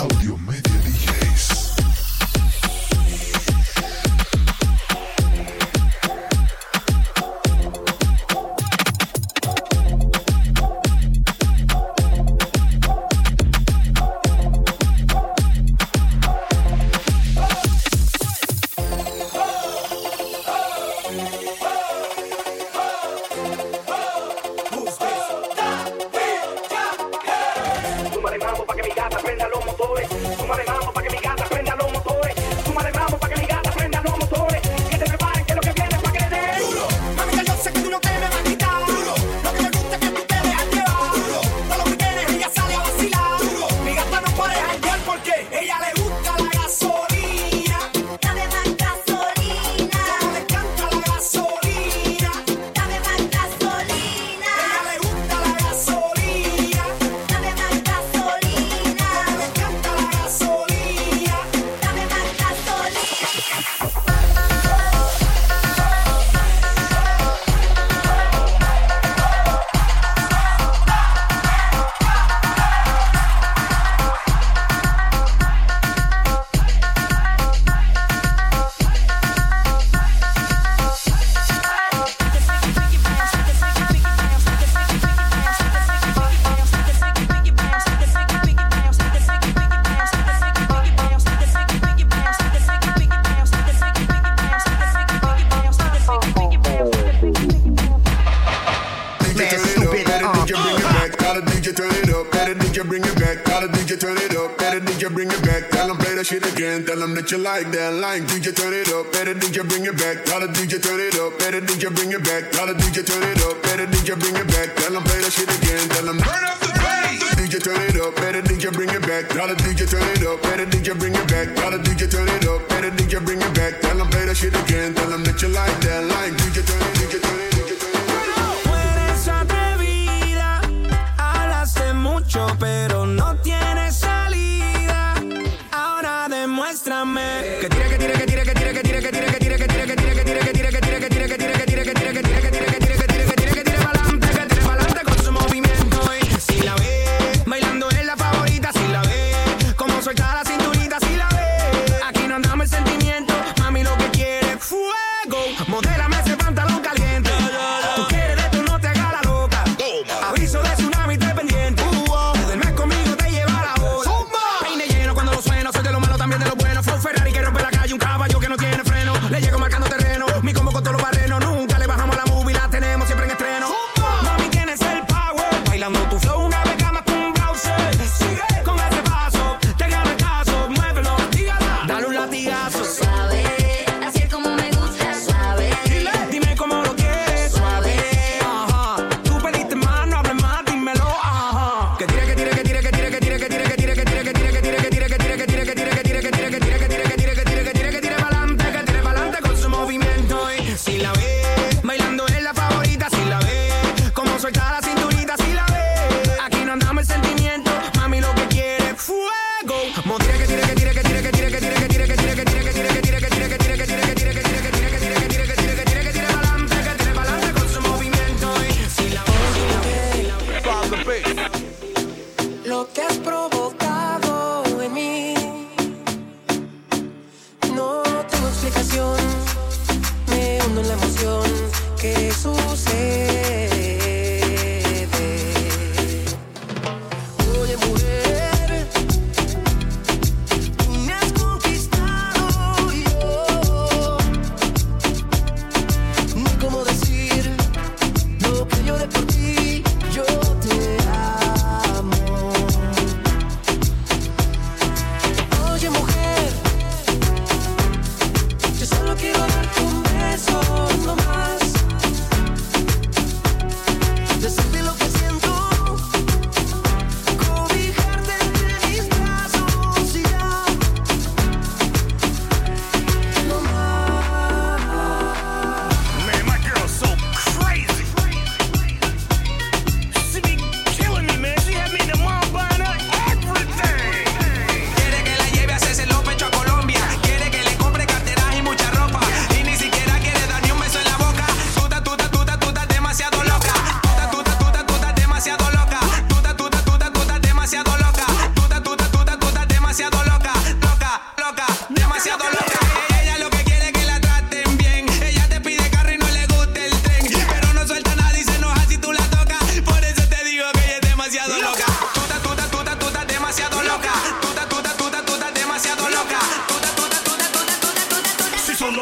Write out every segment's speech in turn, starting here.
Audiomedia. that shit again. Tell them that you like that line. DJ turn it up, better DJ bring it back. Tell the DJ turn it up, better DJ bring it back. Tell the DJ turn it up, better DJ bring it back. Tell them play that shit again. Tell them turn up the bass. DJ turn it up, better DJ bring it back. Tell the DJ turn it up, better DJ bring it back. Tell the DJ turn it up, better DJ bring it back. Tell them play that shit again. Tell them that you like that line. DJ turn it, DJ turn it, DJ turn it. Tú eres atrevida, hablaste mucho, pero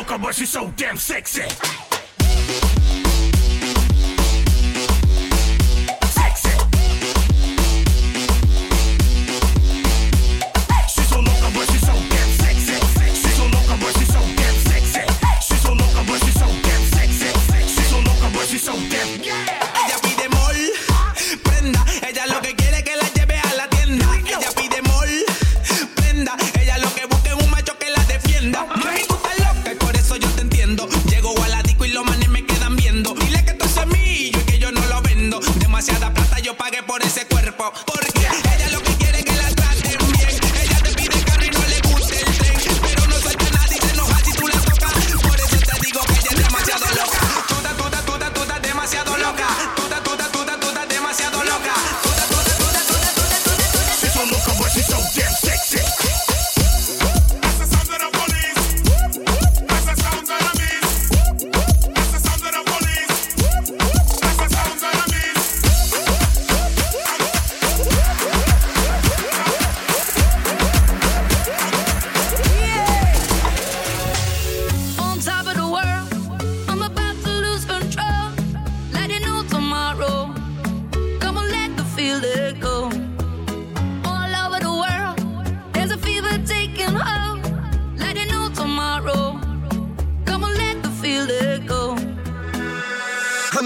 Fuck her, but she's so damn sexy.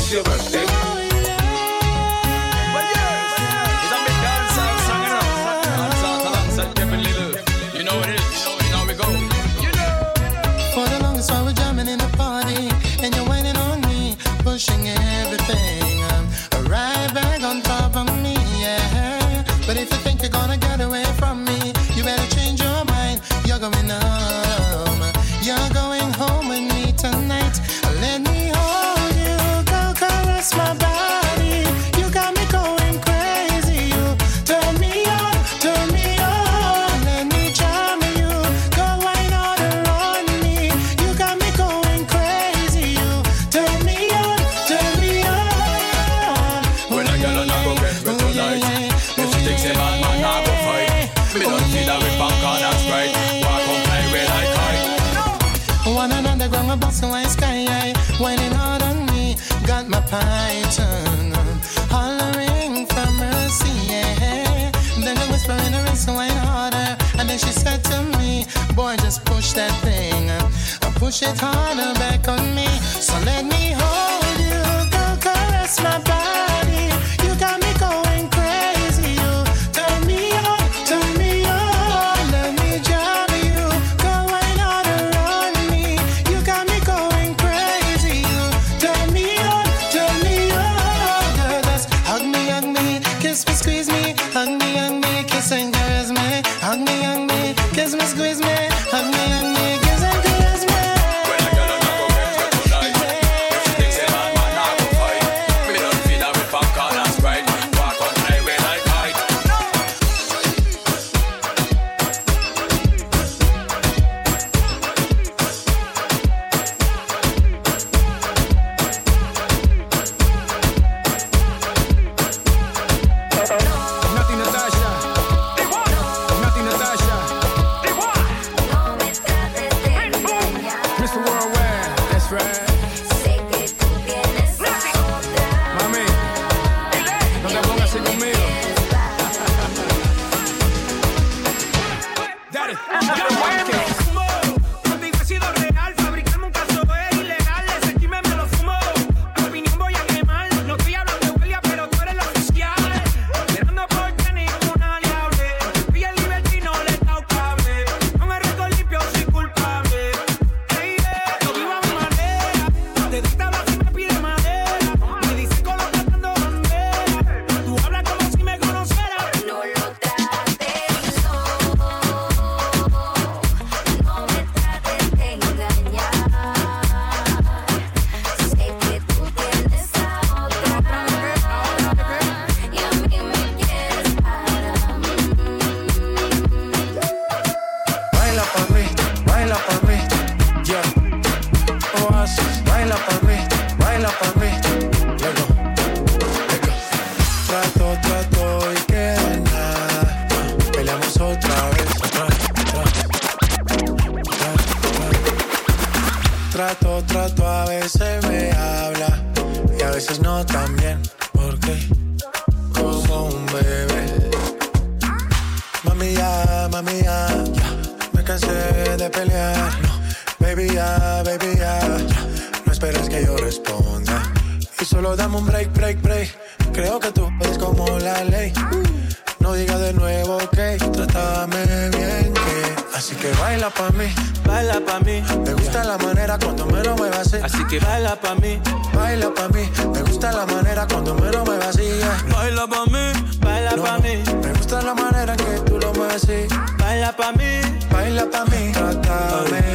shivers. so I harder. And then she said to me, Boy, just push that thing. Push it harder back on me. So let me hold you, girl, caress my body. trato, trato y queda nada. Peleamos otra vez. Trato, trato, a veces me habla y a veces no también vacía, cuando menos me vacía. Baila pa' mí, baila pa' mí. Me gusta la manera que tú lo me decís. Baila pa' mí, baila pa' mí. Trátame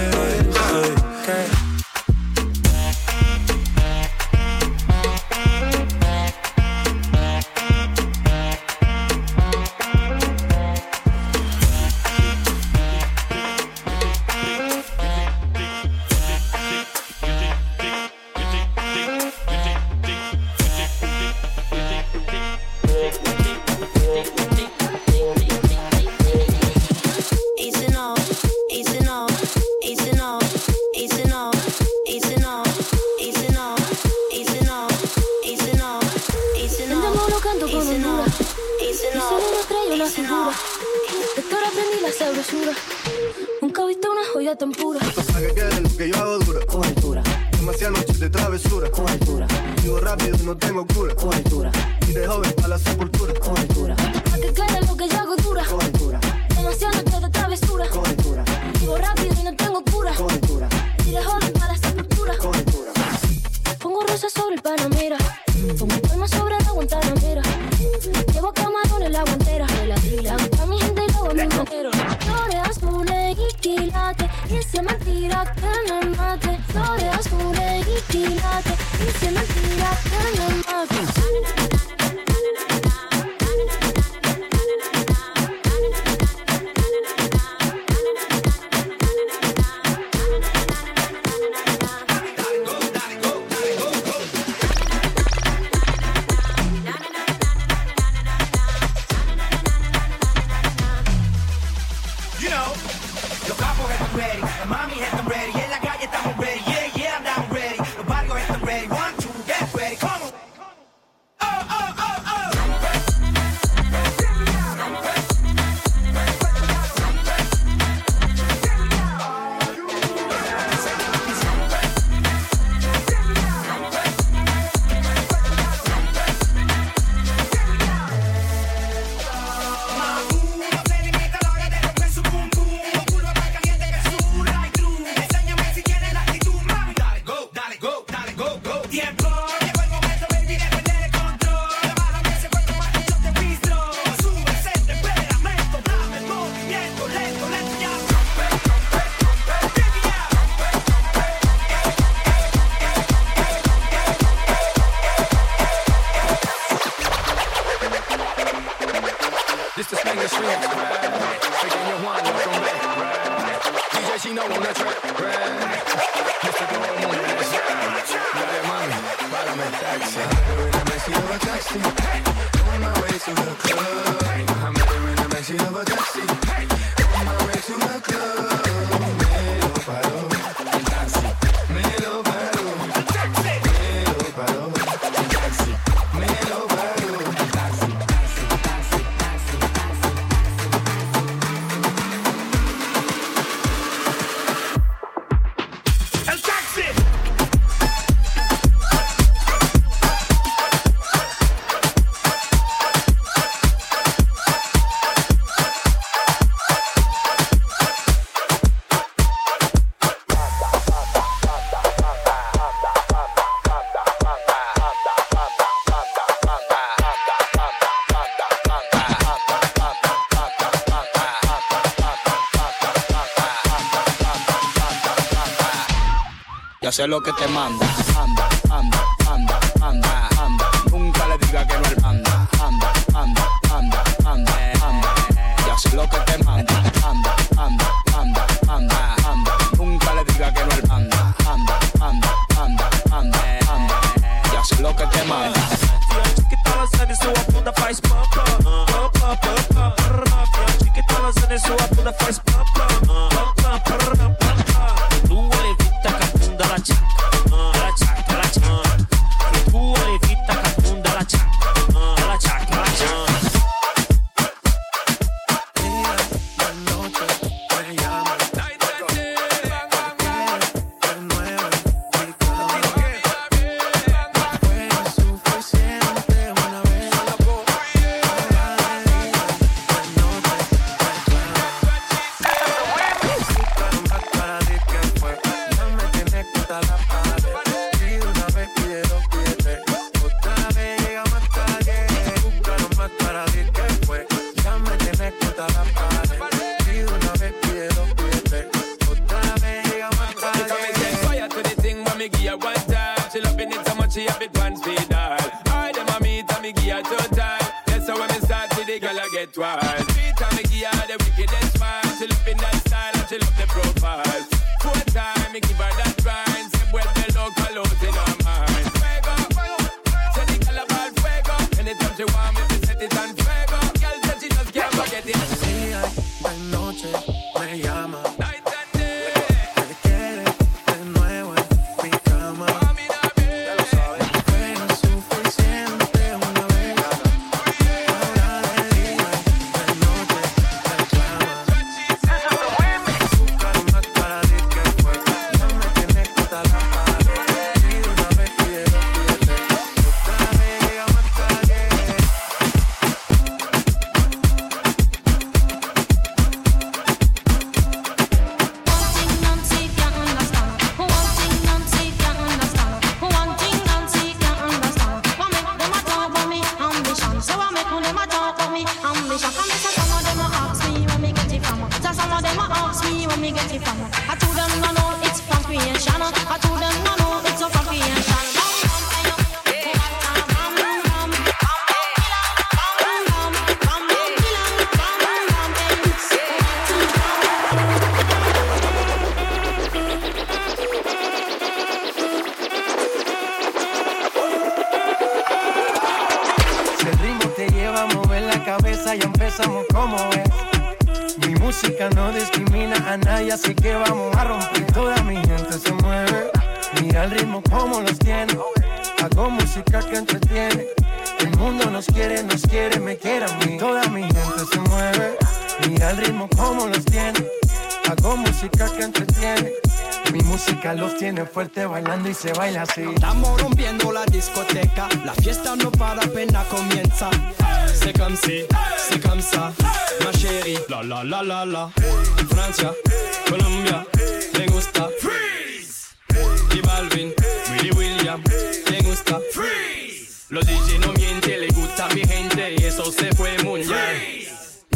Y solo no traigo la figura. De aprendí la sabrosura. Nunca he visto una joya tan pura. No que quede lo que yo hago dura. Con altura. Demasiadas noches de travesura. Con altura. Vivo rápido y no tengo cura. Con altura. Y de joven a la sepultura. Con altura. Para que quede lo que yo hago dura. Con altura. Demasiadas 노래와 소리 길하게 이제만 길하게 연락이 hacer lo que te manda. Anda, anda, anda, anda, anda. Nunca le diga que no el anda, anda, anda, anda, anda, anda. Y lo que te no discrimina a nadie, así que vamos a romper. Toda mi gente se mueve. Mira el ritmo como los tiene. Hago música que entretiene. El mundo nos quiere, nos quiere, me quiere a mí. Toda mi gente se mueve. Mira el ritmo como los tiene. Hago música que entretiene. Mi música los tiene fuerte bailando y se baila así. Estamos rompiendo la discoteca, la fiesta no para apenas comienza. C'est comme si, c'est comme ça, ma chérie. La la la la la. Francia, Colombia, le gusta. Freeze. Y Balvin, Willy William, le gusta. Freeze. Los DJ no mienten, le gusta a mi gente y eso se fue bien.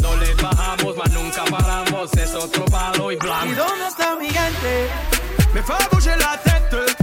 No le bajamos, mas nunca paramos, es otro palo y blanco. ¿Y dónde está mi gente? Me bouger la tête.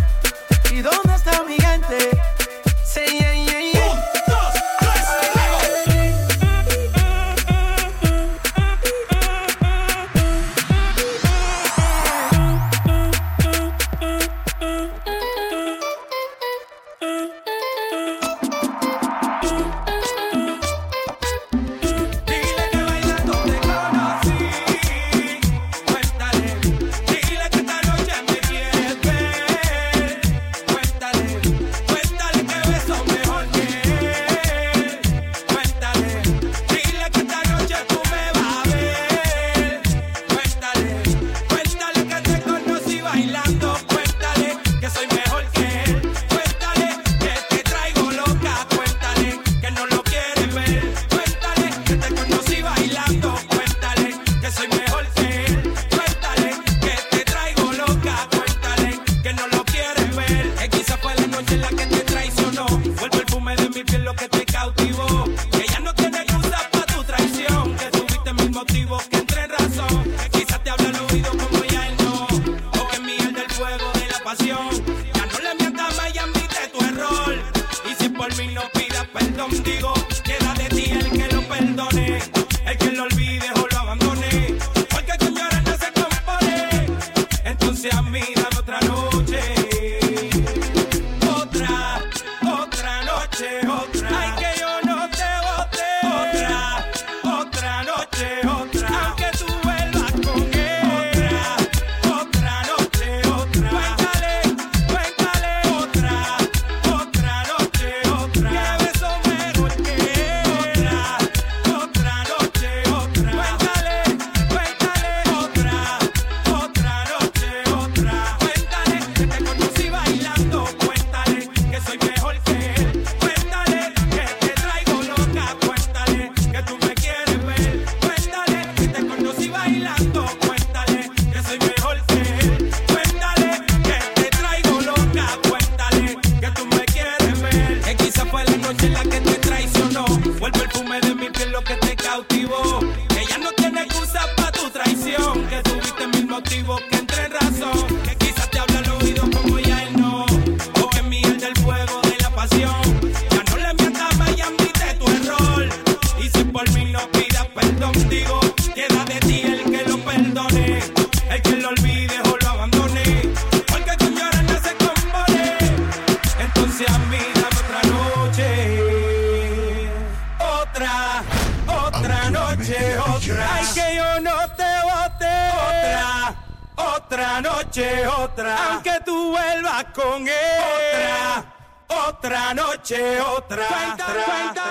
noche otra. Cuéntame, cuéntame.